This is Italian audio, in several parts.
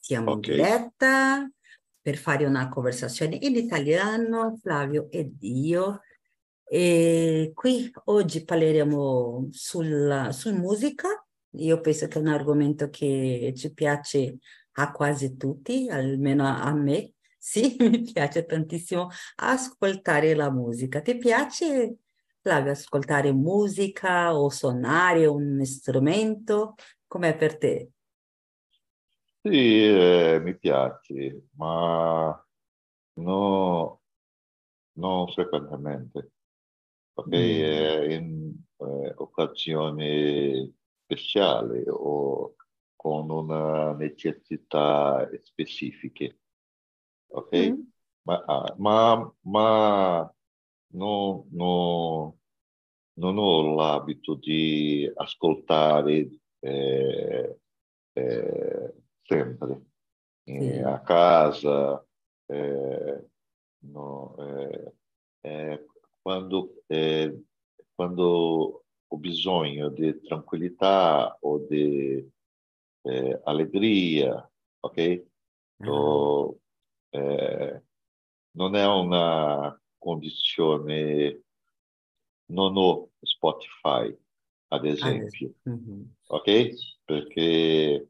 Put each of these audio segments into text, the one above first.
Siamo okay. in diretta per fare una conversazione in italiano, Flavio ed io. E qui oggi parleremo sulla, su musica. Io penso che è un argomento che ci piace a quasi tutti, almeno a me. Sì, mi piace tantissimo ascoltare la musica. Ti piace, Flavio, ascoltare musica o suonare un strumento? Com'è per te? Sì, eh, mi piace, ma no, non frequentemente, perché mm. in eh, occasioni speciali o con una necessità specifiche, ok? Mm. Ma, ah, ma, ma no, no, non ho l'abito di ascoltare eh, eh, sempre, sì. a casa, eh, no, eh, eh, quando, quando ho bisogno di tranquillità o di eh, allegria, ok? So, eh, non è una condizione, non ho Spotify, ad esempio, mm-hmm. ok? Perché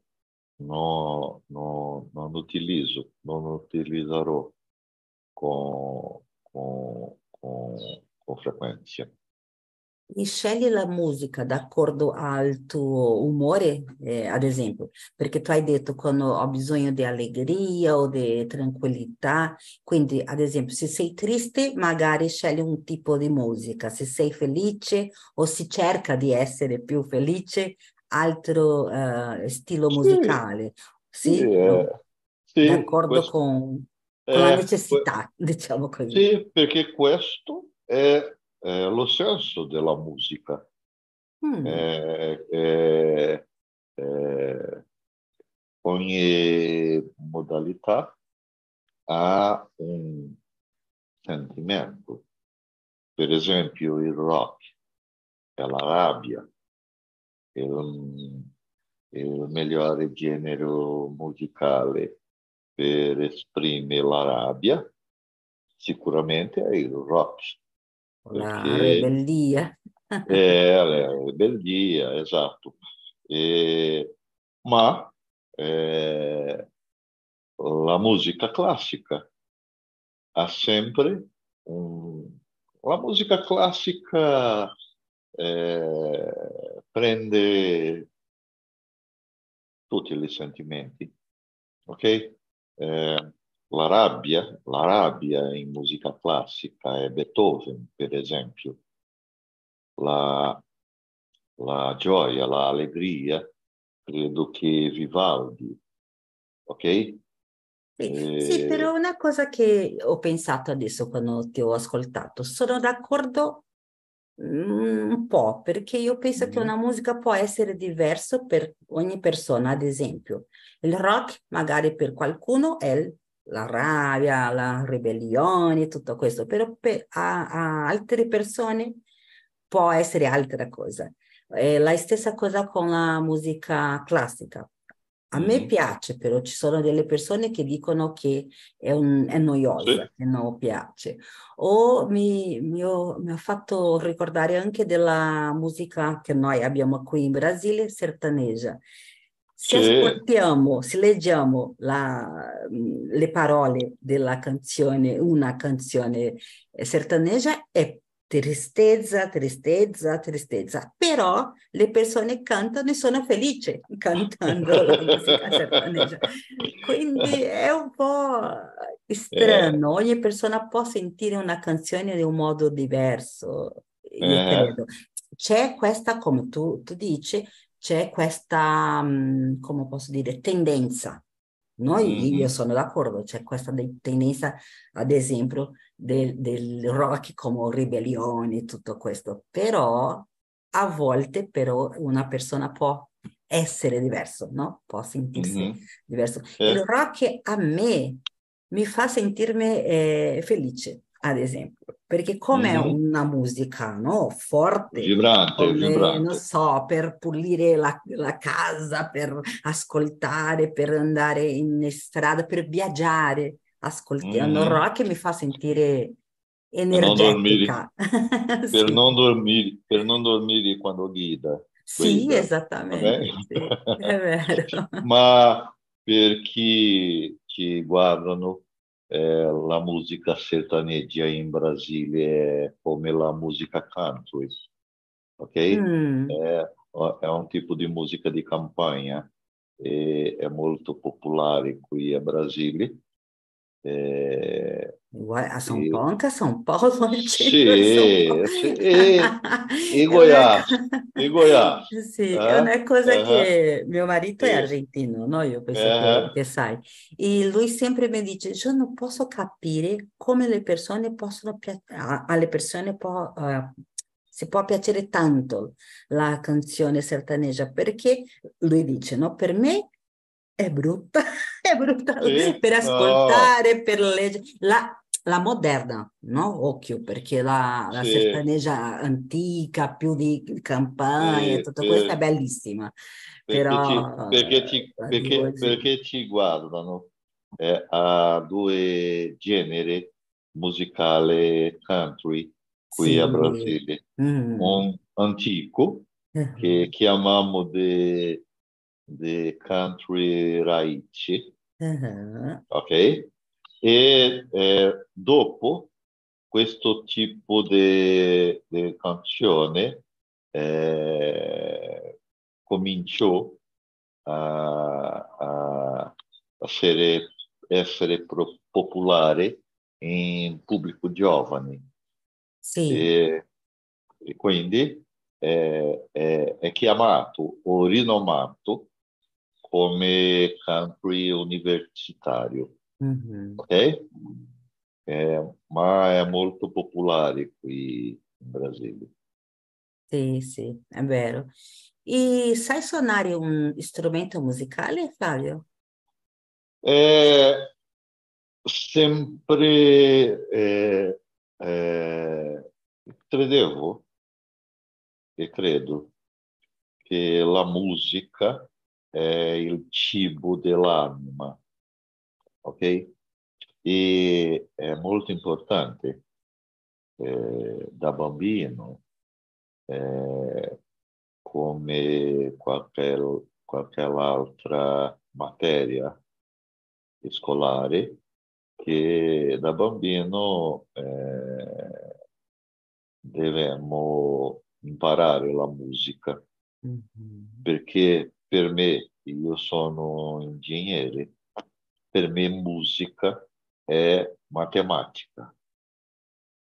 no, no, non utilizzo, non utilizzerò con, con, con, con frequenza. E scegli la musica d'accordo al tuo umore, eh, ad esempio, perché tu hai detto quando ho bisogno di allegria o di tranquillità, quindi ad esempio se sei triste magari scegli un tipo di musica, se sei felice o si cerca di essere più felice altro uh, stile musicale, sì? sì, eh, sì D'accordo questo, con, con la necessità, que- diciamo così. Sì, perché questo è, è lo senso della musica. Mm. È, è, ogni modalità ha un sentimento. Per esempio il rock è la rabbia, il, il migliore genere musicale per esprimere la rabbia sicuramente è il rock. La ribellia. è la ribellia, esatto. E, ma eh, la musica classica ha sempre un, la musica classica eh, prende tutti i sentimenti, ok? Eh, la rabbia, la rabbia in musica classica è Beethoven, per esempio. La, la gioia, l'allegria, credo che Vivaldi, ok? Sì, eh, sì, però una cosa che ho pensato adesso quando ti ho ascoltato, sono d'accordo Mm, un po', perché io penso che una musica può essere diversa per ogni persona, ad esempio. Il rock magari per qualcuno è la rabbia, la ribellione, tutto questo, però per, a, a altre persone può essere altra cosa. È la stessa cosa con la musica classica. A me mm-hmm. piace, però ci sono delle persone che dicono che è, un, è noiosa, sì. che non piace. O mi, mi, ho, mi, ha fatto ricordare anche della musica che noi abbiamo qui in Brasile, sertaneja. Se ascoltiamo, se leggiamo la, le parole della canzone, una canzone sertaneja, è tristezza, tristezza, tristezza, però le persone cantano e sono felici cantando la musica sertaneja. Quindi è un po' strano, eh. ogni persona può sentire una canzone in un modo diverso, io eh. credo. C'è questa, come tu, tu dici, c'è questa, mm, come posso dire, tendenza noi, mm-hmm. io sono d'accordo, c'è questa tendenza, ad esempio, del, del rock come ribellione e tutto questo, però a volte però una persona può essere diverso, no? Può sentirsi mm-hmm. diverso. Eh. Il rock a me mi fa sentirmi eh, felice, ad esempio, perché come mm-hmm. una musica no? forte, vibrante, come, vibrante. non so, per pulire la, la, casa, per ascoltare, per andare in strada, per viaggiare, ascoltando mm-hmm. rock mi fa sentire energetica. Per non dormire, sì. per non dormire, per non dormire quando guida. Sì, guida. esattamente, sì, è vero. Ma per chi ci guardano, eh, la musica sertaneja in Brasile è come la musica country, ok? Mm. È, è, un tipo di musica di campagna e è molto popolare qui a Brasile eh, a São Paulo, anche a São Paulo sì, sì, e, e Goiás, e Goiás. Sì, eh? è una cosa uh-huh. che mio marito è argentino, no? Io penso uh-huh. che, che, sai. E lui sempre mi dice, io non posso capire come le persone possono, alle persone può, uh, si può piacere tanto la canzone sertaneja, perché lui dice, no? Per me è brutta, è brutta sì, per ascoltare, no. per leggere. La, la, moderna, no? Occhio, perché la, la sì. antica, più di campagna, sì, tutto questo è bellissima. Perché Però, ci, perché, ci, perché, perché ci guardano eh, a due generi musicali country qui a Brasile. Mm. Un antico, uh-huh. che chiamiamo di di country raici, uh-huh. ok? E eh, dopo questo tipo di, canzone eh, cominciò a, a, essere, essere popolare in pubblico giovane. Sì. E, e quindi è, è, è chiamato o rinomato come country universitario. Mm-hmm. Ok? Eh, ma è molto popolare qui in Brasile. Sì, sì, è vero. E sai suonare un strumento musicale, Flavio? Eh, sempre eh, eh, credevo e credo che la musica é, il cibo dell'anima, ok? E é muito importante eh, da bambino, eh, come qualche, qualche altra materia scolare, che da bambino eh, dobbiamo imparare la musica, perché per me, io sono ingegnere, per me musica è matematica,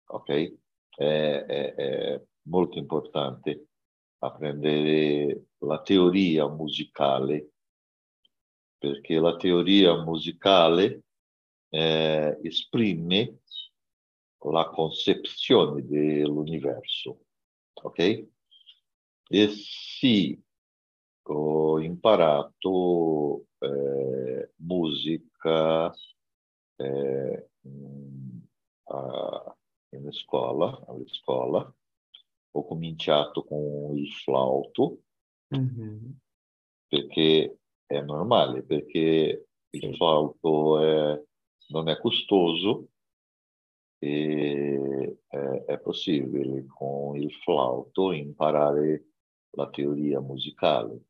ok? È, è, è molto importante apprendere la teoria musicale, perché la teoria musicale eh, esprime la concezione dell'universo, ok? E se ho imparato eh, musica eh, a, in scuola, alla scuola. Ho cominciato con il flauto, mm-hmm. perché è normale, perché il flauto è, non è costoso e è, è possibile con il flauto imparare la teoria musicale.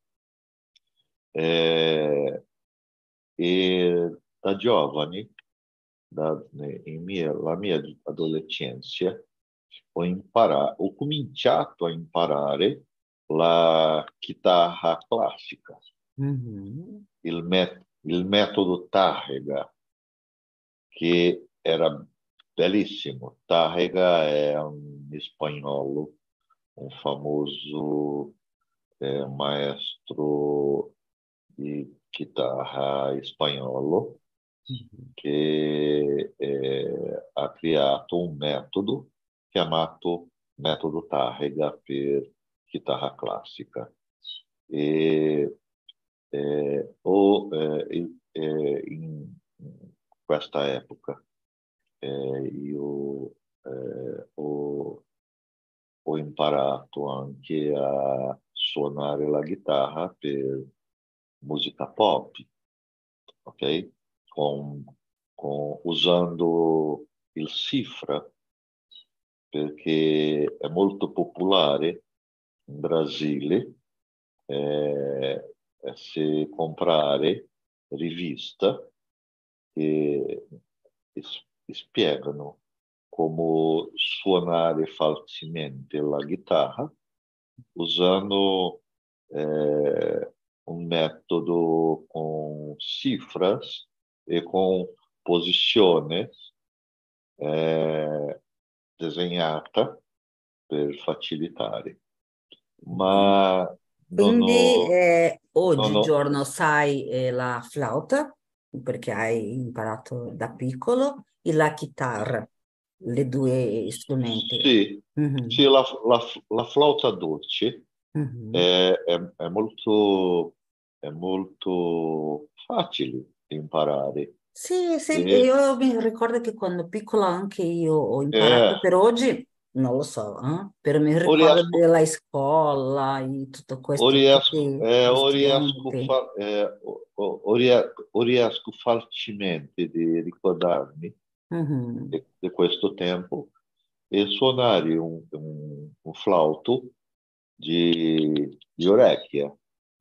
É, e da giovane, da, in mia, la mia adolescenza, ho, imparato, ho cominciato a imparare la chitarra classica, mm-hmm. il, met, il metodo Tarrega, che era bellissimo. Tarrega è un spagnolo, un famoso eh, maestro de guitarra espanhola uhum. que é, ha criado um método chamado método Tárrega per guitarra clássica. É, é, e é, em, esta época é, e o, o também imparato anche a suonare la chitarra per musica pop, ok? Com, com, usando il cifra, perché è molto popolare in Brasile eh, se comprare riviste che, spiegano come suonare facilmente la chitarra usando eh, un metodo con cifras e con posizioni eh, disegnata per facilitare. Ma quindi ho, eh, oggigiorno ho... sai eh, la flauta, perché hai imparato da piccolo, e la chitarra, le due strumenti. Sì, mm-hmm. sì la, la, la, flauta dolce mm-hmm. è, è, è, molto, è molto facile imparare. Sì, sì, e... io mi ricordo che quando piccola anche io ho imparato eh. per oggi non lo so, eh? per mi ricordo riesco, della scuola e tutto questo. O riesco, eh, o riesco, fa, eh, o, o, o riesco facilmente di ricordarmi mm-hmm. di, di, questo tempo e suonare un, un, un flauto di, di orecchia.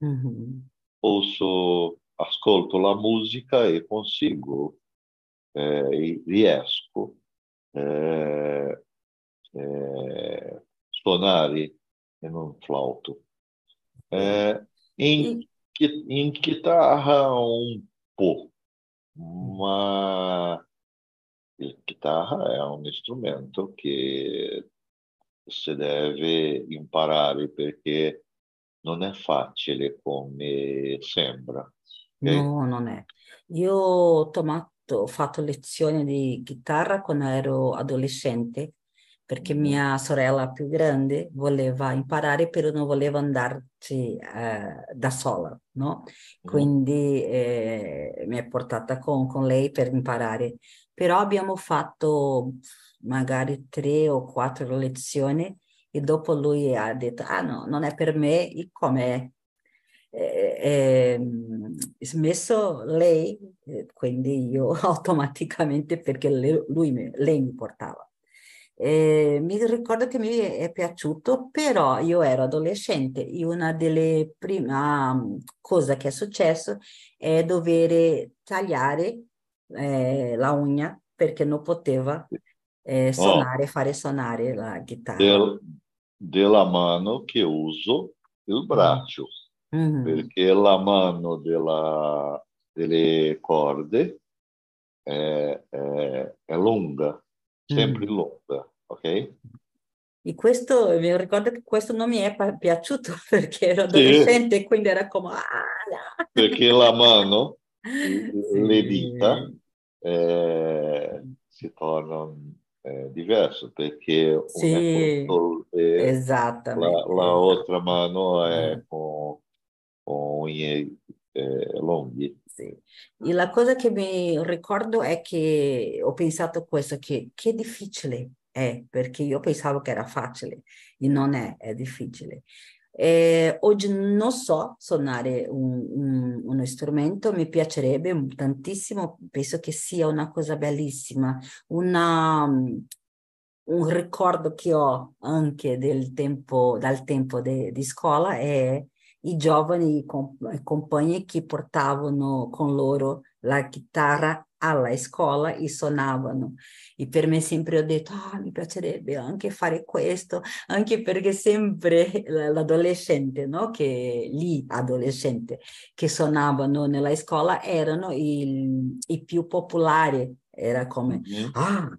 Mm-hmm. Posso, ascolto la musica e consigo, eh, riesco eh, eh, suonare in un flauto. Eh, in, in chitarra un po', ma il chitarra è un strumento che si deve imparare perché non è facile come sembra. Okay? No, non è. Io ho, tomato, ho fatto lezioni di chitarra quando ero adolescente perché mia sorella più grande voleva imparare, però non voleva andarci eh, da sola, no? Quindi eh, mi ha portata con, con lei per imparare. Però abbiamo fatto magari tre o quattro lezioni e dopo lui ha detto, ah no, non è per me, e come eh, eh, smesso lei, quindi io automaticamente perché le, lui, lei mi portava. Eh, mi ricordo che mi è piaciuto, però io ero adolescente e una delle prime um, cose che è successo è dover tagliare eh, la unghia perché non poteva eh, suonare, oh, fare suonare la chitarra. Del, della mano che uso il braccio, mm-hmm. perché la mano della, delle corde è, è, è lunga sempre mm. lunga, ok? E questo, mi ricordo che questo non mi è piaciuto perché ero adolescente e sì. quindi era come... Ah, perché la mano, sì. le dita, eh, si tornano diverse perché sì, colpe, esattamente. La, la altra mano è con, con unghie eh, lunghi. Sì. E la cosa che mi ricordo è che ho pensato questo, che, che difficile è, perché io pensavo che era facile e non è, è difficile. E oggi non so suonare un, un, uno strumento, mi piacerebbe tantissimo, penso che sia una cosa bellissima, una, un ricordo che ho anche del tempo, dal tempo de, di scuola è i giovani i compagni che portavano con loro la chitarra alla scuola e suonavano. E per me sempre ho detto, ah, mi piacerebbe anche fare questo, anche perché sempre l'adolescente, no? che lì adolescente, che suonavano nella scuola erano i, i più popolari. Era come, mm-hmm. ah,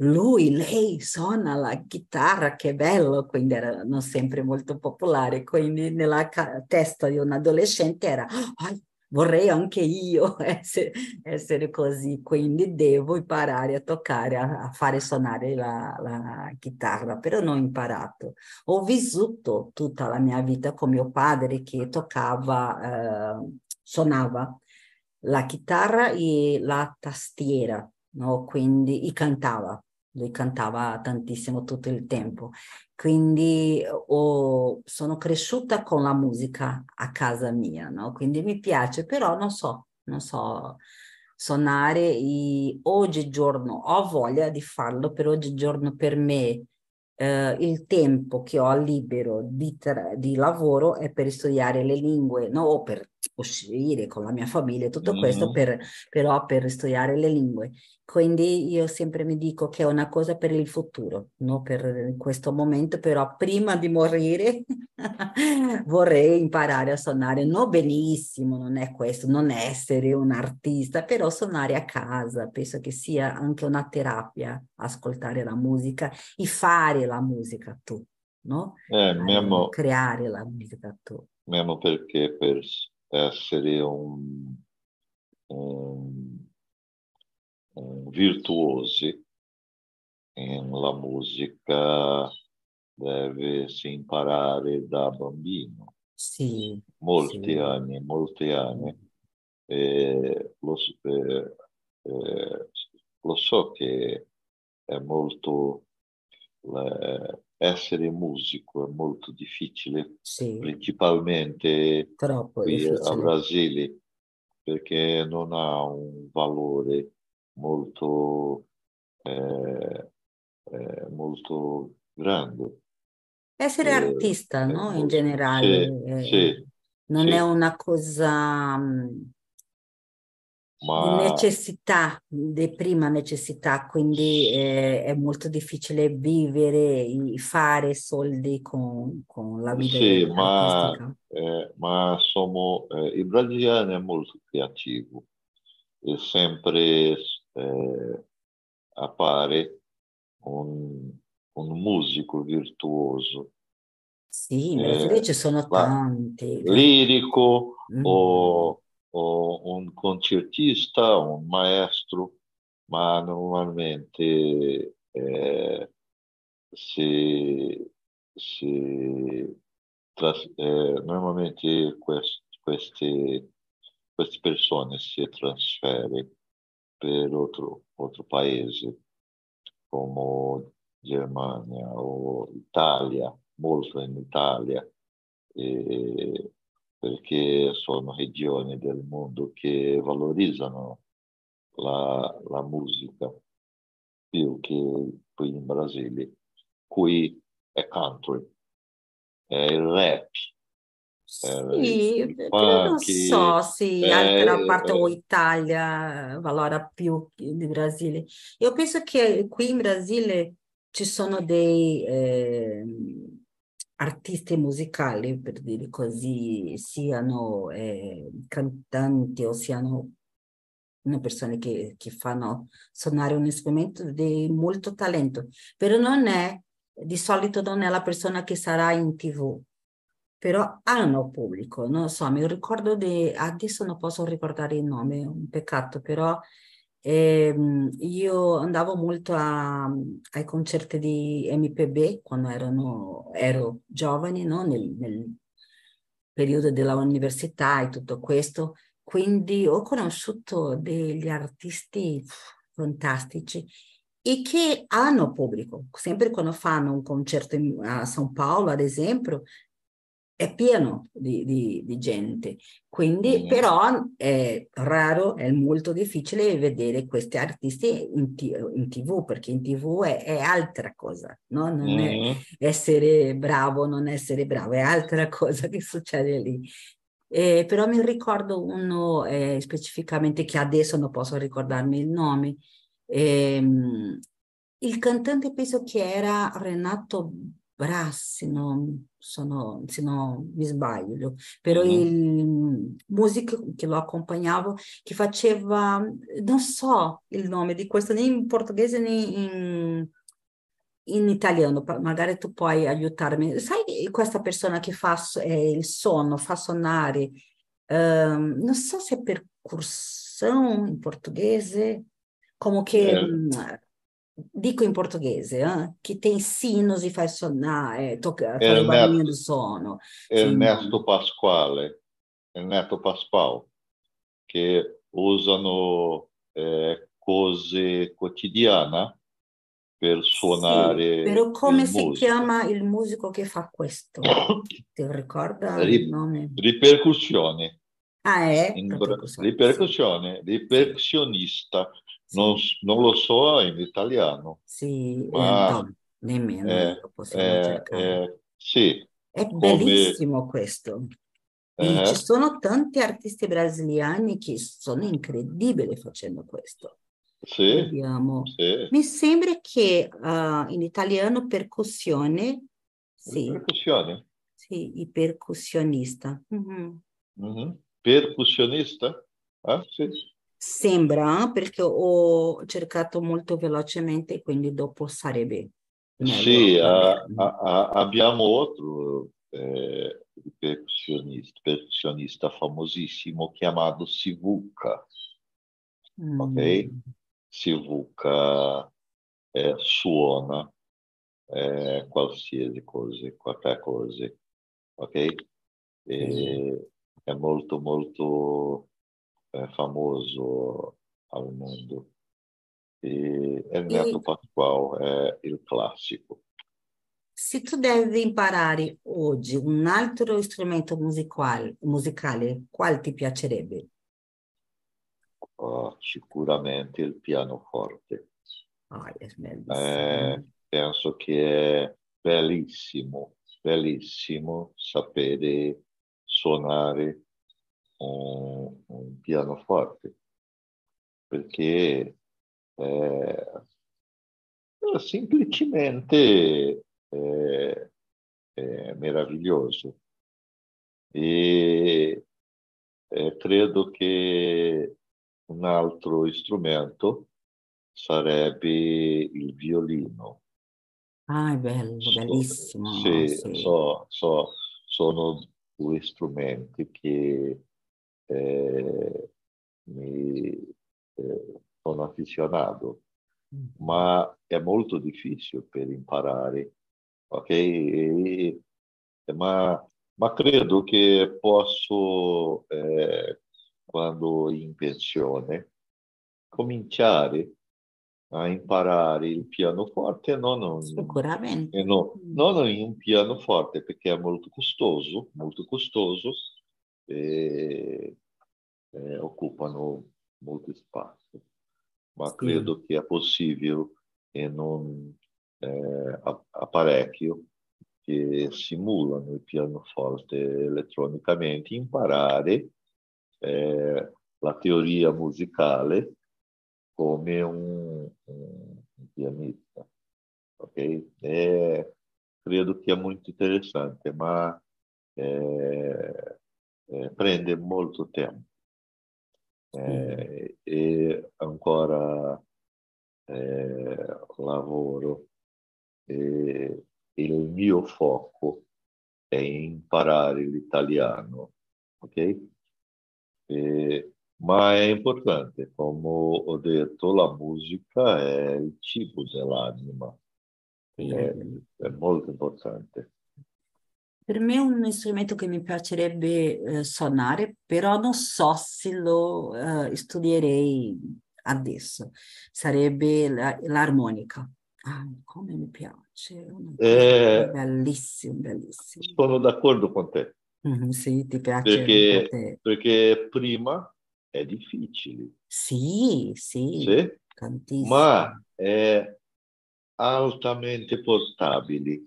lui, lei suona la chitarra, che bello, quindi erano sempre molto popolari, quindi nella testa di un adolescente era, oh, vorrei anche io essere, essere, così, quindi devo imparare a toccare, a, a fare suonare la, la, chitarra, però non ho imparato. Ho vissuto tutta la mia vita con mio padre che toccava, eh, suonava la chitarra e la tastiera, no? quindi cantava lui cantava tantissimo tutto il tempo. Quindi oh, sono cresciuta con la musica a casa mia, no? Quindi mi piace, però non so, non so suonare e oggigiorno ho voglia di farlo, però oggigiorno per me eh, il tempo che ho libero di, di, lavoro è per studiare le lingue, no? o per uscire con la mia famiglia, tutto mm. questo per, però per studiare le lingue. Quindi io sempre mi dico che è una cosa per il futuro, non per questo momento, però prima di morire vorrei imparare a suonare, non benissimo, non è questo, non essere un artista, però suonare a casa, penso che sia anche una terapia, ascoltare la musica e fare la musica tu, no? Eh, mesmo, creare la musica tu. Mesmo perché per essere un, un virtuosi nella musica deve si imparare da bambino. Sì, molti sì. anni, molti anni. E lo, eh, eh, lo, so che è molto eh, essere musico è molto difficile, sì. principalmente Troppo qui difficile. a Brasile, perché non ha un valore molto, eh, eh, molto grande. Essere artista, no? In generale, sì, sì, non è una cosa mm, Ma... necessità, di prima necessità, quindi eh, è molto difficile vivere e fare soldi con, con la vita sì. Ma, eh, ma sono, eh, il brasiliano è molto creativo, è sempre eh, appare un, un, musico virtuoso. Sì, in Brasile eh, ci sono tanti. Lirico mm. o, o, un concertista, un maestro, ma normalmente eh, si, si tras, eh, normalmente quest, queste, queste persone si trasferiscono per outro, outro paese come Germania o Italia, molto in Italia, e perché sono regioni del mondo che valorizzano la, la musica più che qui in Brasile. Qui è country, è il rap, sì, però non so se eh, altra parte o Italia valora più di Brasile. Io penso che qui in Brasile ci sono dei eh, artisti musicali, per dire così, siano eh, cantanti o siano persone che, che fanno suonare un strumento di molto talento, però non è, di solito non è la persona che sarà in tv però hanno pubblico, non so, mi ricordo di, adesso non posso ricordare il nome, un peccato, però ehm, io andavo molto a, ai concerti di MPB quando erano, ero giovane, no? nel, nel periodo dell'università e tutto questo, quindi ho conosciuto degli artisti fantastici e che hanno pubblico. Sempre quando fanno un concerto a São Paulo, ad esempio, è pieno di, di, di gente, quindi mm. però è raro, è molto difficile vedere questi artisti in, in tv, perché in tv è, è altra cosa, no? non mm. è essere bravo, non essere bravo, è altra cosa che succede lì. Eh, però mi ricordo uno eh, specificamente che adesso non posso ricordarmi il nome, eh, il cantante penso che era Renato Brassi, no, sono, se non mi sbaglio, però uh-huh. il musico che lo accompagnavo, che faceva, non so il nome di questo, né in portoghese né in, in italiano, magari tu puoi aiutarmi. Sai questa persona che fa eh, il suono, fa suonare, um, non so se è percussão in portoghese, come che... Eh dico in portoghese, eh, che tem sinos e faz suonare, eh, tocca, faz o barulhinho do sono. Ernesto Pasquale, Ernesto Pasquale, che usano eh, cose quotidiane per suonare Sì, però come il si musico. chiama il musico che fa questo? Ti ricorda il Ri- nome? ripercussione, Ah, è in ripercussione, ripercussionista, non, non lo so in italiano, sì, eh, ma no, nemmeno è, io, possiamo è- cercare. è- sì, È come bellissimo questo. E ci eh, sono tanti artisti brasiliani che sono incredibili facendo questo. sì, sì, Mi sembra che ah, in italiano percussione, sì, ripercussione. sì, il percussionista. Mhm. Mhm. Percussionista? Ah, sì. Sembra, eh, perché ho cercato molto velocemente, quindi dopo sarebbe Sì, a- a- a- abbiamo outro eh, percussionista, percussionista famosissimo chiamato Sivuca, ok? Mm. Sivuca eh, suona eh, qualsiasi cosa, qualche cosa, ok? E è molto molto eh, famoso al mondo. E Ernesto E Pascoal è il classico. se tu devi imparare oggi un altro strumento musicale, musicale, quale ti piacerebbe? Oh, sicuramente il pianoforte. Ah, è bellissimo. Eh, penso che è bellissimo, bellissimo sapere suonare un, un pianoforte, perché eh, semplicemente eh, è meraviglioso. E eh, credo che un altro strumento sarebbe il violino. Ah, è bello, So- bellissimo, sì, sì. so- so- sono due strumenti che eh, mi eh, sono affezionato, ma è molto difficile per imparare, ok? E- ma, ma credo che posso, eh, quando in pensione, cominciare a imparare il pianoforte non un- Sicuramente. e no- non in un pianoforte perché è molto costoso, molto costoso e eh, occupano molto spazio, ma Sì. credo che è possibile in un eh, a- apparecchio che simulano il pianoforte elettronicamente imparare eh, la teoria musicale come un, un- un pianista. Ok? E credo che è molto interessante, ma eh, eh, prende molto tempo. Eh, e ancora eh, lavoro. E il mio fuoco è imparare l'italiano, ok? E- ma è importante, come ho detto, la musica è il cibo dell'anima, è, è molto importante. Per me è un strumento che mi piacerebbe eh, suonare, però non so se lo eh, studierei adesso. Sarebbe la- l'armonica. Ah, come mi piace, Eh, bellissima, bellissima. sono d'accordo con te, Mhm, sì, ti piace perché, te. perché prima è difficile, Sì, sì, sì? tantissimo. ma è altamente portabile,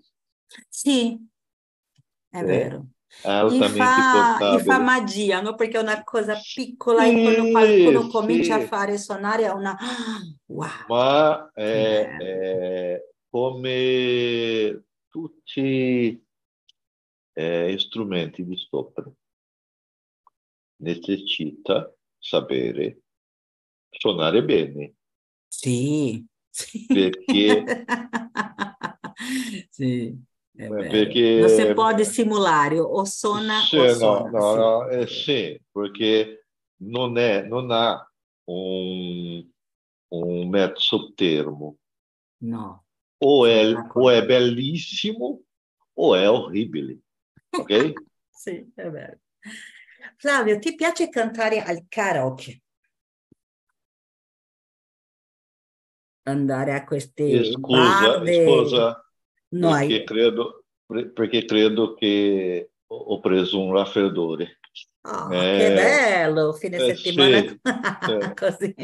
Sì, è sì? vero. E fa, e fa magia, no? Perché è una cosa piccola e quando qualcuno Sì, comincia a sì, fare suonare è una... Wow, ma è, è come tutti eh, strumenti di sopra, necessita sapere suonare bene, Sì, sì. perché, Sì, è eh, vero. Non si perché può dissimulare, o suona sì, o no, suona, no, no, eh, vero. sì, perché non è, non ha un, un mezzo termo, No, o sono è, o d'accordo. è bellissimo o è orribile, ok? Sì, è vero. Flavio, ti piace cantare al karaoke? andare a queste E scusa, barre. scusa, No, perché credo, perché credo che ho preso un raffreddore. Oh, Eh, che bello, fine eh, settimana sì, sì. così.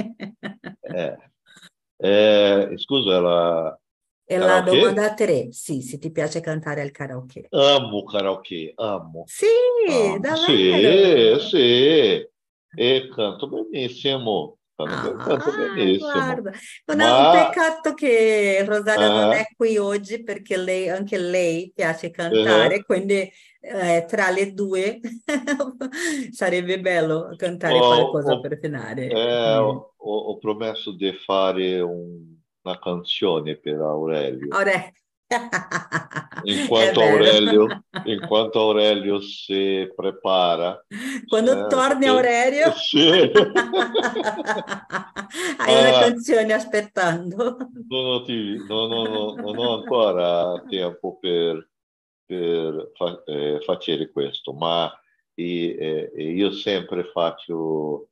Eh, scusa, la E la domanda a te, sì, se ti piace cantare al karaoke. Amo karaoke, amo. Sì, amo. davvero. Sì, sì, e canto benissimo, Ah, benissimo. guarda, non è un Ma peccato che Rosaria non eh, è qui oggi perché lei, anche lei piace cantare, quindi eh, tra le due sarebbe bello cantare ho, qualcosa ho- per finale. eh, Mm. ho- ho promesso di fare un- una canzone per Aurelio. Ora, In quanto. Aurelio, in quanto Aurelio si prepara, Quando eh, torni Aurelio, sì, hai una ma canzone aspettando. non ho, ti- non ho- non ho ancora tempo per, per fa- eh, fare questo, ma eh, eh, io sempre faccio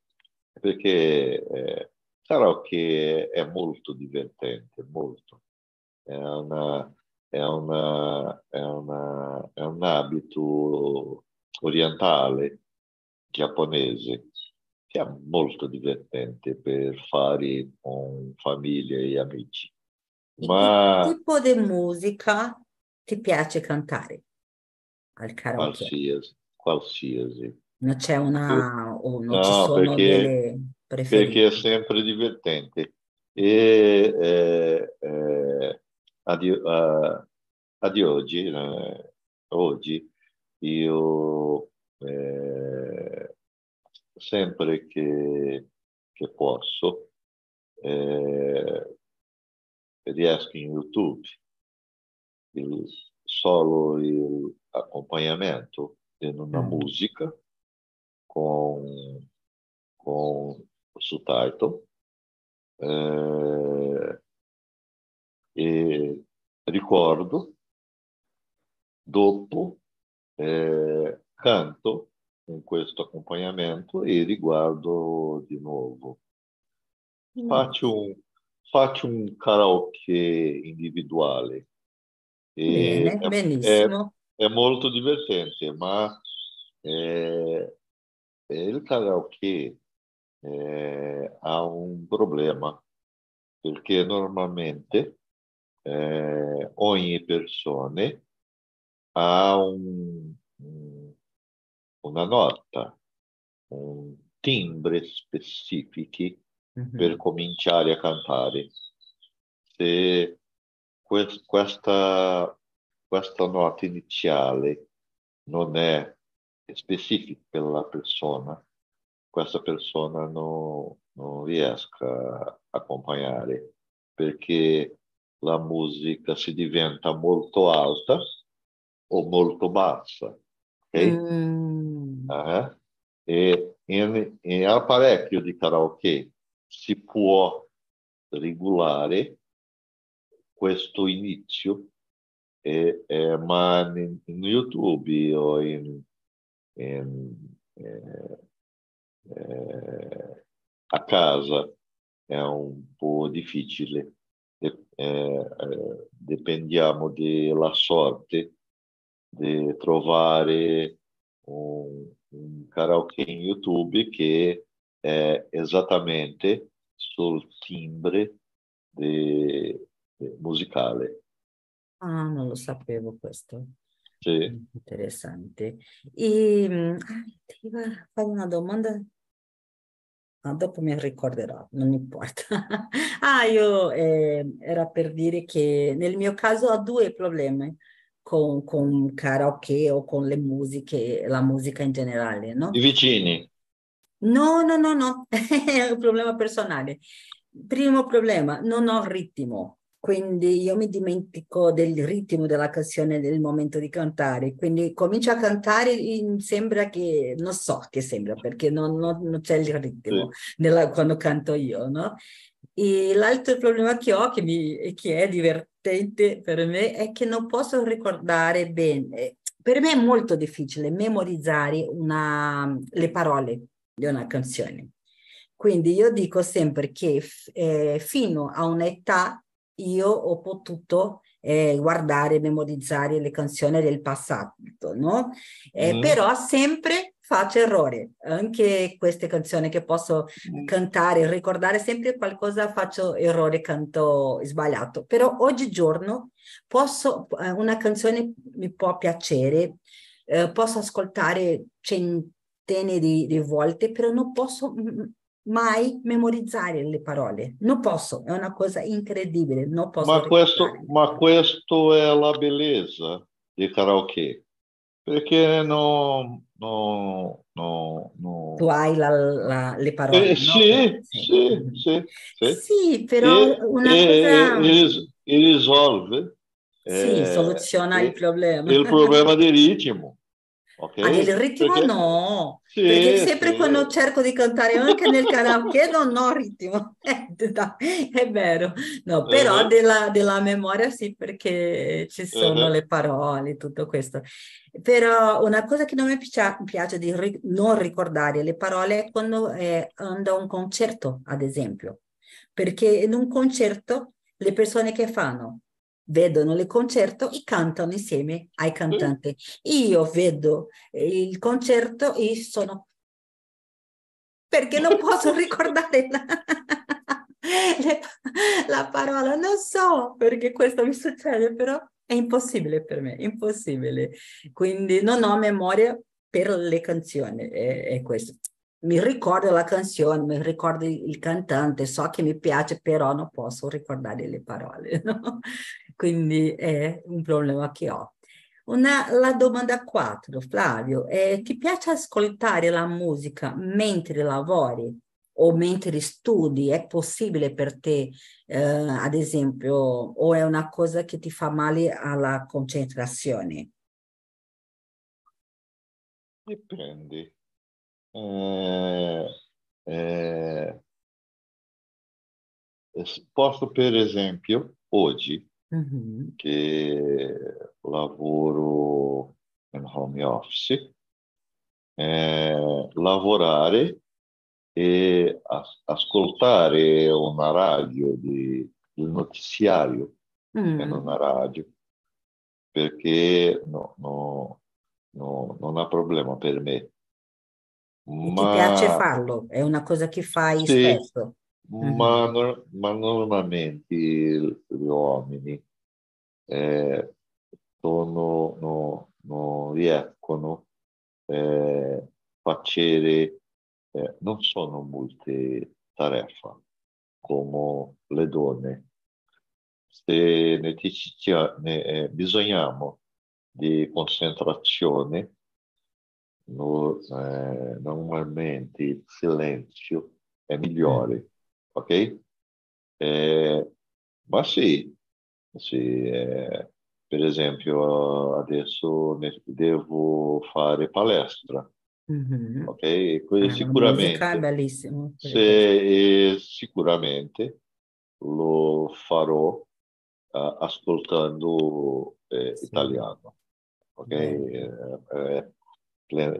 perché eh, karaoke è molto divertente, molto. È una, è una, è una, è un abito orientale giapponese che è molto divertente per fare con famiglia e amici. E che Ma tipo di musica ti piace cantare al karaoke? qualsiasi, qualsiasi. Non c'è una, o non ci No, sono perché, delle perché è preferite? sempre divertente. E eh, eh, ad, a- ad oggi, eh, oggi io eh, sempre che, che posso eh, riesco in YouTube il, solo l'accompagnamento di una Mm. musica con, con subtitle eh, e ricordo dopo eh, canto con questo accompagnamento e riguardo di nuovo. Mm. Faccio un, faccio un karaoke individuale Bene, è, è- benissimo. è molto divertente, ma eh, il karaoke eh, ha un problema perché normalmente eh, ogni persona ha un- un- una nota, un timbre specifici per Mhm. cominciare a cantare. Se que- questa, questa nota iniziale non è specifica per la persona, questa persona non, non riesca a accompagnare perché la musica si diventa molto alta o molto bassa. ok? Mm. Ah, E in, in apparecchio di karaoke si può regolare questo inizio, eh, eh, ma in, in YouTube o in, in, eh, eh, a casa è un po' difficile. Eh, eh, dipendiamo dalla sorte di trovare un, un karaoke in YouTube che è esattamente sul timbre de- de- musicale. Ah, non lo sapevo questo. Sì. Interessante. E, mm, ah, ti fare una domanda. Dopo mi ricorderò, non importa. Ah, io eh, era per dire che nel mio caso ho due problemi con, con karaoke o con le musiche, la musica in generale, no? I vicini. No, no, no, no, è un problema personale. Primo problema, non ho ritmo, quindi io mi dimentico del ritmo della canzone nel momento di cantare, quindi comincio a cantare, in- sembra che, non so che sembra, perché non, non- non c'è il ritmo nella- quando canto io, no? E l'altro problema che ho, che, mi, che è divertente per me, è che non posso ricordare bene. Per me è molto difficile memorizzare una- le parole di una canzone. Quindi io dico sempre che eh, fino a un'età io ho potuto eh, guardare, memorizzare le canzoni del passato, no? Eh, mm. Però sempre faccio errori, anche queste canzoni che posso mm. cantare, ricordare sempre qualcosa, faccio errore, canto sbagliato. Però oggigiorno posso, eh, una canzone mi può piacere, eh, posso ascoltare centinaia di, di volte, però non posso mai memorizzare le parole. Non posso, è una cosa incredibile. Non posso ma, questo, ma questo è la bellezza di karaoke, perché no, no, no, no. Tu hai la, la, le parole. Eh, no? sì, sì, sì, sì, sì. però e, una cosa... E, e risolve. Sì, eh, soluziona il problema. Il problema del ritmo. Okay? Ah, nel ritmo perché... no, sì, perché sempre sì. quando cerco di cantare anche nel karaoke non ho ritmo, è vero, no, però uh-huh. della, della, memoria sì perché ci sono uh-huh. le parole, tutto questo. Però una cosa che non mi piace, piace di ri- non ricordare le parole è quando eh, ando a un concerto, ad esempio, perché in un concerto le persone che fanno vedono il concerto e cantano insieme ai cantanti. Io vedo il concerto e sono... perché non posso ricordare la... la parola, non so perché questo mi succede, però è impossibile per me, impossibile. Quindi non ho memoria per le canzoni, è, è questo mi ricordo la canzone, mi ricordo il cantante, so che mi piace, però non posso ricordare le parole. No? Quindi è un problema che ho. Una, la domanda 4, Flavio, eh, ti piace ascoltare la musica mentre lavori o mentre studi? È possibile per te, eh, ad esempio, o è una cosa che ti fa male alla concentrazione? Dipende eh, eh, posso, per esempio, oggi, uhum. che lavoro in home office, eh, lavorare e as- ascoltare una radio di, il notiziario mm. in una radio perché no, no, no, non ha problema per me ma... Ti piace farlo? È una cosa che fai sì, spesso? Ma, no, ma, normalmente gli uomini eh, sono, no, non riescono a eh, fare, eh, non sono molte tarefe come le donne. Se ne, eh, bisogniamo di concentrazione no, eh, normalmente il silenzio è migliore, ok? Eh, ma sì, sì eh, per esempio adesso devo fare palestra, mm-hmm. ok? Quello ah, sicuramente, è bellissimo. Se, sicuramente lo farò uh, ascoltando eh, sì. italiano, ok? Eh,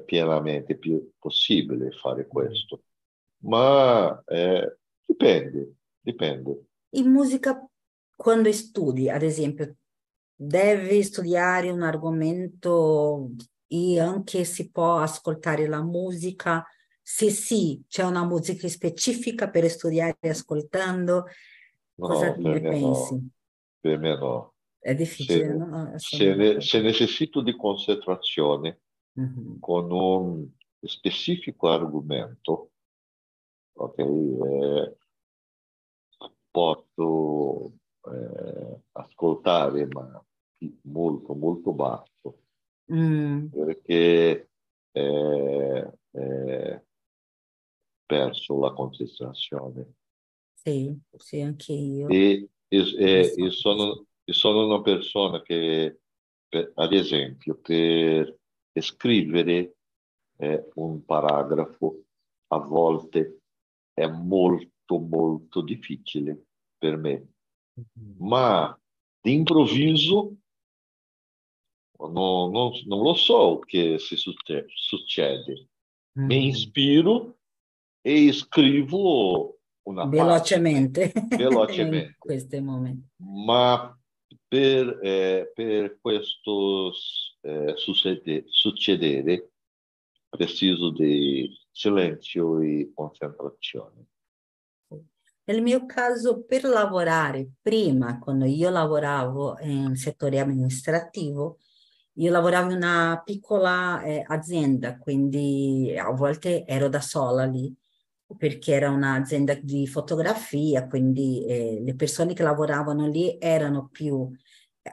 pienamente più possibile fare mm. questo. Ma eh, dipende, dipende. In musica, quando studi, ad esempio, devi studiare un argomento e anche si può ascoltare la musica. Se sì, c'è una musica specifica per studiare ascoltando, no, cosa ne pensi? No. Per me no. È difficile, se, no? Se, ne, se necessito di concentrazione, uhum. con un specifico argomento, ok? Eh, posso eh, ascoltare, ma molto, molto basso, mm. perché eh, eh, perso la concentrazione. Sì, sì, anche io. E, e, e, e sono, sono, una persona che, per, ad esempio, per scrivere eh, un paragrafo a volte è molto molto difficile per me, mm-hmm. ma d'improvviso non, non, non lo so che si succede. succede. Mm-hmm. Mi ispiro e scrivo una velocemente, velocemente. in questi momenti. Ma per, eh, per questo eh, succede, succedere preciso di silenzio e concentrazione. Nel mio caso, per lavorare, prima, quando io lavoravo in settore amministrativo, io lavoravo in una piccola eh, azienda, quindi a volte ero da sola lì, perché era un'azienda di fotografia, quindi eh, le persone che lavoravano lì erano più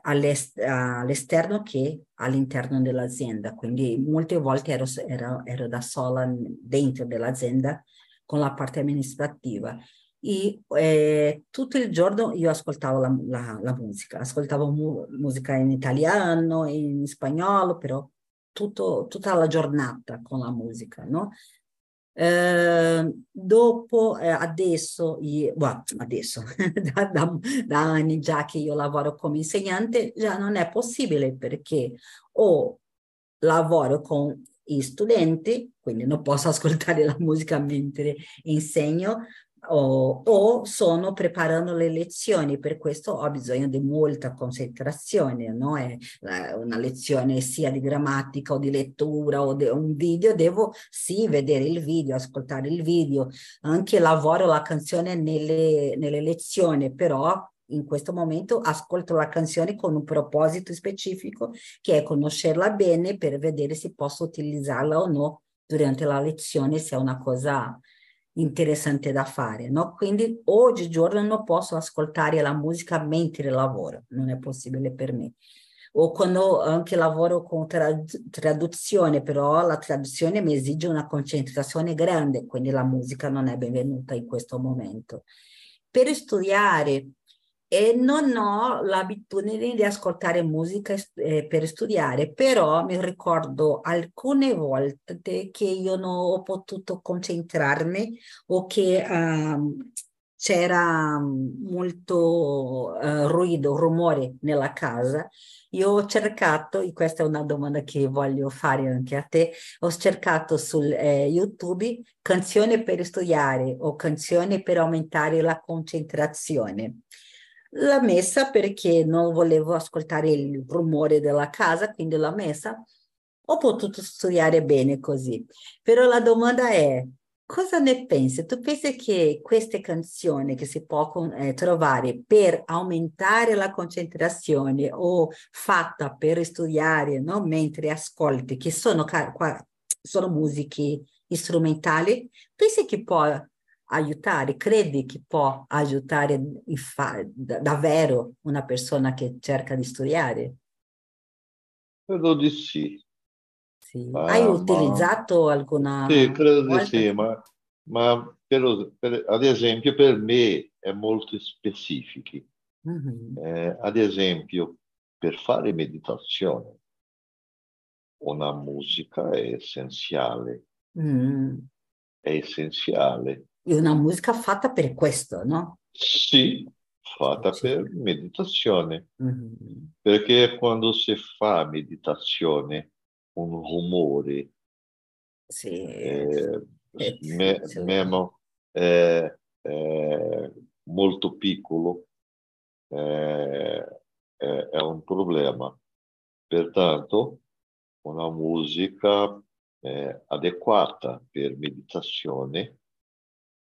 all'esterno che all'interno dell'azienda, quindi molte volte ero, ero, ero da sola dentro dell'azienda con la parte amministrativa e eh, tutto il giorno io ascoltavo la, la, la musica, ascoltavo mu- musica in italiano, in spagnolo, però tutto, tutta la giornata con la musica, no? Eh, dopo, eh, adesso, io, well, adesso da, da, da, anni già che io lavoro come insegnante, già non è possibile perché o lavoro con gli studenti, quindi non posso ascoltare la musica mentre insegno, o, o, sono preparando le lezioni, per questo ho bisogno di molta concentrazione, no? È una lezione sia di grammatica o di lettura o di un video, devo sì vedere il video, ascoltare il video, anche lavoro la canzone nelle, nelle lezioni, però in questo momento ascolto la canzone con un proposito specifico che è conoscerla bene per vedere se posso utilizzarla o no durante la lezione, se è una cosa interessante da fare, no? Quindi oggigiorno non posso ascoltare la musica mentre lavoro, non è possibile per me. O quando anche lavoro con trad- traduzione, però la traduzione mi esige una concentrazione grande, quindi la musica non è benvenuta in questo momento. Per studiare e non ho l'abitudine di ascoltare musica eh, per studiare, però mi ricordo alcune volte che io non ho potuto concentrarmi o che uh, c'era molto uh, ruido, rumore nella casa. Io ho cercato, e questa è una domanda che voglio fare anche a te, ho cercato su eh, YouTube canzoni per studiare o canzoni per aumentare la concentrazione L'ha messa perché non volevo ascoltare il rumore della casa, quindi l'ho messa. Ho potuto studiare bene così. Però la domanda è, cosa ne pensi? Tu pensi che queste canzoni che si può eh, trovare per aumentare la concentrazione o fatta per studiare no? mentre ascolti, che sono, sono musiche strumentali, pensi che può aiutare? Credi che può aiutare davvero una persona che cerca di studiare? Credo di sì. sì. Hai utilizzato alguna... Sì, credo volta? di sì, ma, ma per, per, ad esempio per me è molto specifici. Mm-hmm. Eh, ad esempio, per fare meditazione, una musica è essenziale. Mm. È essenziale è una musica fatta per questo, no? Sì, fatta per meditazione. Mm-hmm. Perché quando si fa meditazione, un rumore sì. eh, eh, me, memo, eh, molto piccolo eh, è un problema. Pertanto, una musica eh, adeguata per meditazione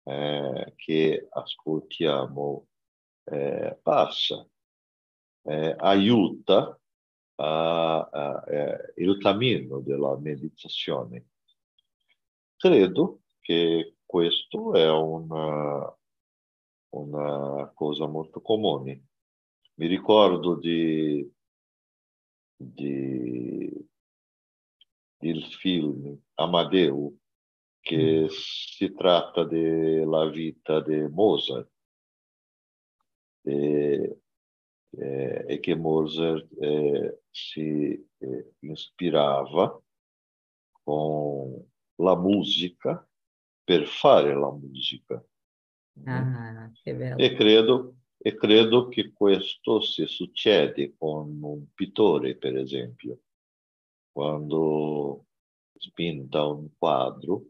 eh, che ascoltiamo eh, passa, eh, aiuta a, a, eh, il cammino della meditazione. Credo che questo è una, una cosa molto comune. Mi ricordo di, di, del film Amadeu che si tratta della vita di Mozart e, eh, e che Mozart si eh, ispirava con la musica per fare la musica. Ah, e, credo, e credo che questo si succede con un pittore, per esempio, quando spinta un quadro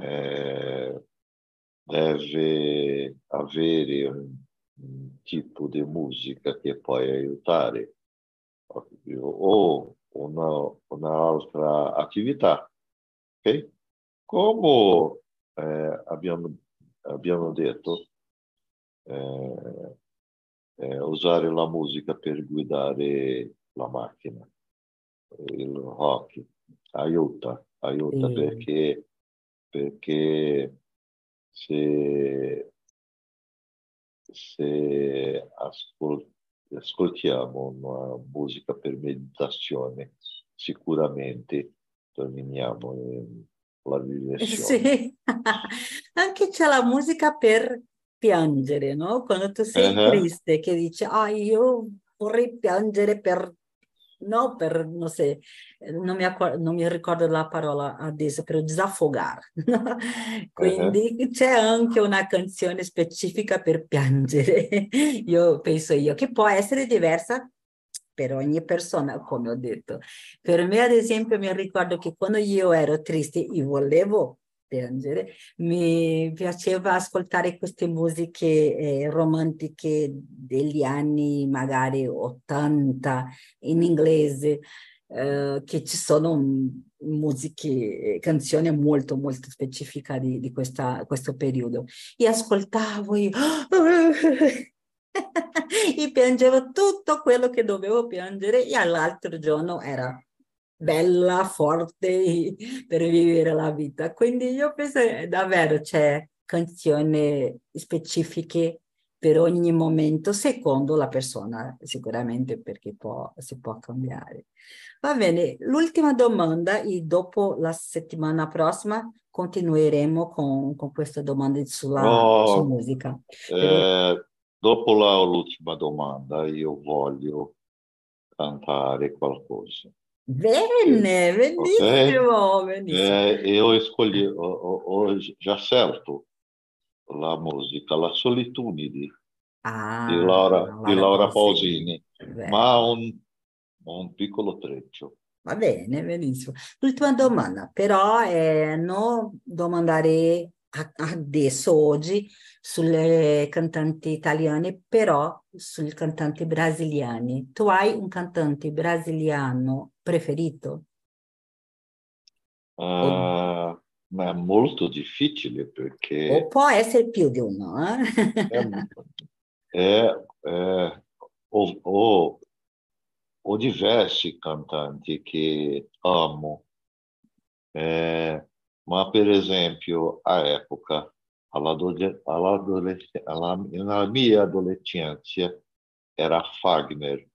eh, deve avere un, un tipo di musica che può aiutare o una, un'altra attività. Okay? Come eh, abbiamo, abbiamo detto, eh, eh, usare la musica per guidare la macchina, il rock, aiuta, aiuta mm. perché, perché se, se ascol, ascoltiamo una musica per meditazione, sicuramente torniamo nella direzione. Sì, anche c'è la musica per piangere, no? Quando tu sei uh-huh. triste, che dici, ah, io vorrei piangere per no per, non so, non mi, non mi ricordo la parola adesso, per desafogare. Quindi uh-huh. c'è anche una canzone specifica per piangere, io penso io, che può essere diversa per ogni persona, come ho detto. Per me, ad esempio, mi ricordo che quando io ero triste, io volevo piangere. Mi piaceva ascoltare queste musiche eh, romantiche degli anni magari 80 in inglese, eh, che ci sono musiche, canzoni molto molto specifiche di, di questa, questo periodo. E ascoltavo e... e piangevo tutto quello che dovevo piangere e all'altro giorno era bella, forte per vivere la vita. Quindi io penso che davvero c'è canzoni specifiche per ogni momento, secondo la persona, sicuramente perché può, si può cambiare. Va bene, l'ultima domanda e dopo la settimana prossima continueremo con, con queste domande sulla, oh, su musica. Eh, dopo l'ultima domanda io voglio cantare qualcosa. Bene, benissimo, okay. benissimo. É, eu escolhi, hoje já certo, la musica La Solitudine ah, di Laura, Laura, di Laura Pausini, Pausini. ma un, un piccolo treccio. Va bene, benissimo. L'ultima domanda, però eh, non domandare adesso, oggi, sulle cantanti italiane, però sui cantanti brasiliani. Tu hai un cantante brasiliano preferito? Uh, ma è molto difficile perché... O può essere più di uno. Eh? è, è, ho, ho, ho, diversi cantanti che amo. Eh, ma per esempio a epoca, nella mia adolescenza, era Fagner.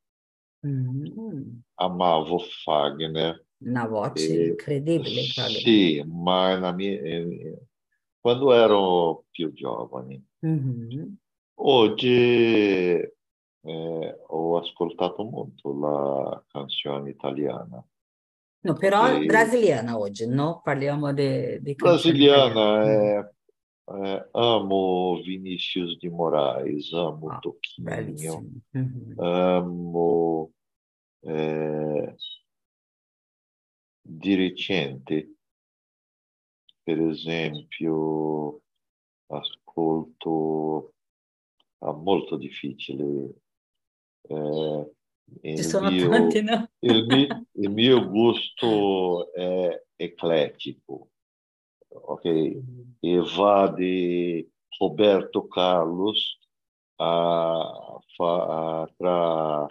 Mm. Amavo Fagner. Una voce e, incredibile. Fagner. Sì, ma mia, eh, quando ero più giovane. Mm-hmm. Oggi eh, ho ascoltato molto la canzone italiana. No, però e... brasiliana oggi, no? Parliamo di... Brasiliana, é, é, amo Vinícius de Moraes, amo ah, Toquinho, uhum. amo é, Dirigente, per esempio, ascolto, è molto difficile. Eh, Ci sono mio, tanti, no? il, mio, il mio gusto è eclettico, ok? E va di Roberto Carlos a, a, tra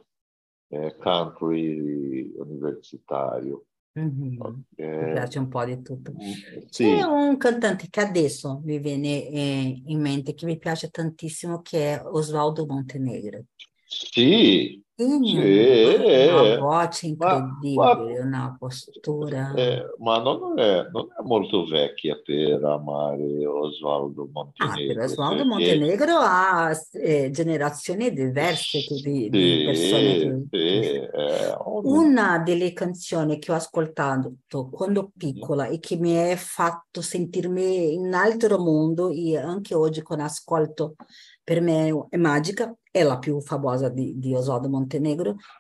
eh, country universitario. Mm-hmm. Okay. Mi piace un po' di tutto. Mm, sì. C'è un cantante che adesso mi viene eh, in mente che mi piace tantissimo che è Osvaldo Montenegro. Sì, sì, una voce incredibile, ma, una postura. Eh, ma non è, non è, molto vecchia per amare Osvaldo Montenegro. Ah, Osvaldo Montenegro ha eh, generazioni diverse di, sì, di persone. Sì, eh, una delle canzoni che ho ascoltato quando piccola e che mi ha fatto sentirmi in un altro mondo e anche oggi con ascolto per me è magica, è la più famosa di, di Osvaldo Montenegro,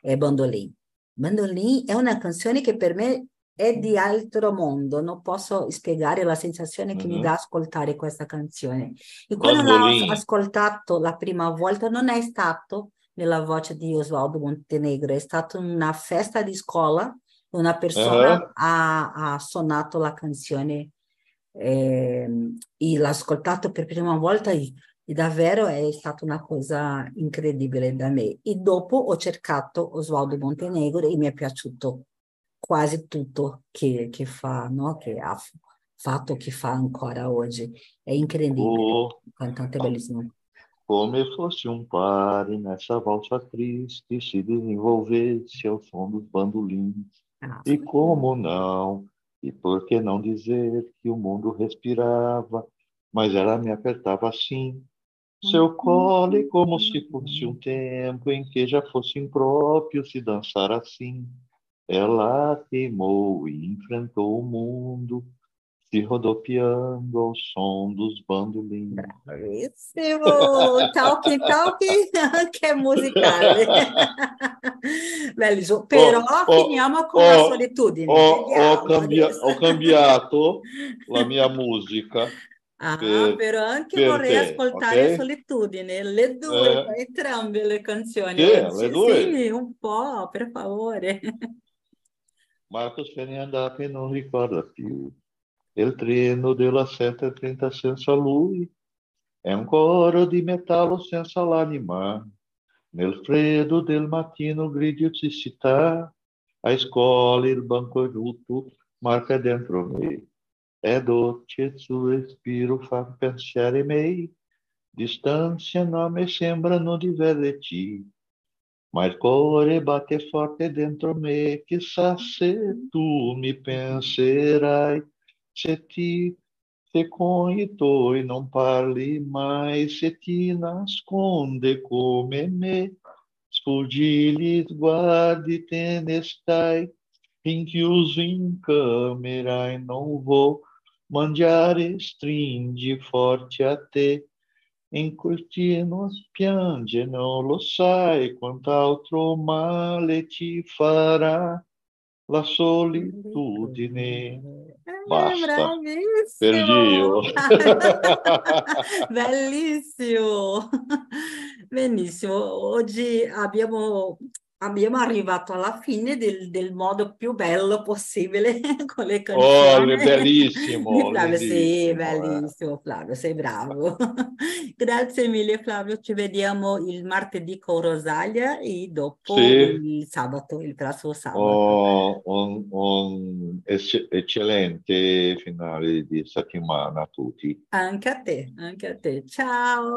è Bandolin. Bandolin è una canzone che per me è di altro mondo, non posso spiegare la sensazione che mm-hmm. mi dà ascoltare questa canzone. E quando l'ho ascoltato la prima volta non è stato nella voce di Osvaldo Montenegro, è stata una festa di scuola, una persona uh-huh. ha, ha, suonato la canzone eh, e l'ho ascoltato per prima volta e, e, davvero è stata una cosa incredibile da me. E dopo ho cercato Osvaldo Montenegro e mi è piaciuto quasi tutto che, che fa, no? che ha fatto, che fa ancora oggi. È incredibile, oh. cantante bellissimo. Come fosse um pare nessa valsa triste se desenvolvesse ao som dos bandolins. Ah, e como não? E por que não dizer que o mundo respirava, mas ela me apertava assim, seu colo, como se fosse um tempo em que já fosse impróprio se dançar assim. Ela queimou e enfrentou o mundo, se rodopiando ao som dos bandolins. Bravissimo! Talking, talking, anche musicale. Bellissimo. Però oh, finiamo con oh, la solitudine. Ho, ho, cambia- ho, cambiato la mia musica. Ah, per, però anche per vorrei te, ascoltare okay? Solitudine, le due, eh, entrambe le canzoni. Sì, le due. Sì, un po', per favore. Marcos Fernanda che non ricorda più il treno della 730 senza lui è un coro di metallo senza l'anima. Nel freddo del mattino gridi di città, a scuola il banco rotto marca dentro me. Dolce il suo respiro fa pensare me, distância não me sembrano di verti. Ma il batte forte dentro me, chissà se tu mi penserai. Se ti se conhito e não parli mais, se ti nasconde come me, sfuggili sguardi te ne stai, rinchiuso in camera e non vou mangiare, stringi forte a te, in continuo piange, non lo sai quant'altro male ti farà la solitudine. Basta. Bravissimo. Bellissimo. Benissimo. Oggi abbiamo abbiamo arrivato alla fine del, del, modo più bello possibile con le canzoni. Oh, bellissimo! Flavio, sì, bellissimo eh. Flavio, sei bravo. Grazie mille Flavio, ci vediamo il martedì con Rosalia e dopo sì. il sabato, il prossimo sabato. Oh, un, un eccellente finale di settimana a tutti. Anche a te, anche a te. Ciao!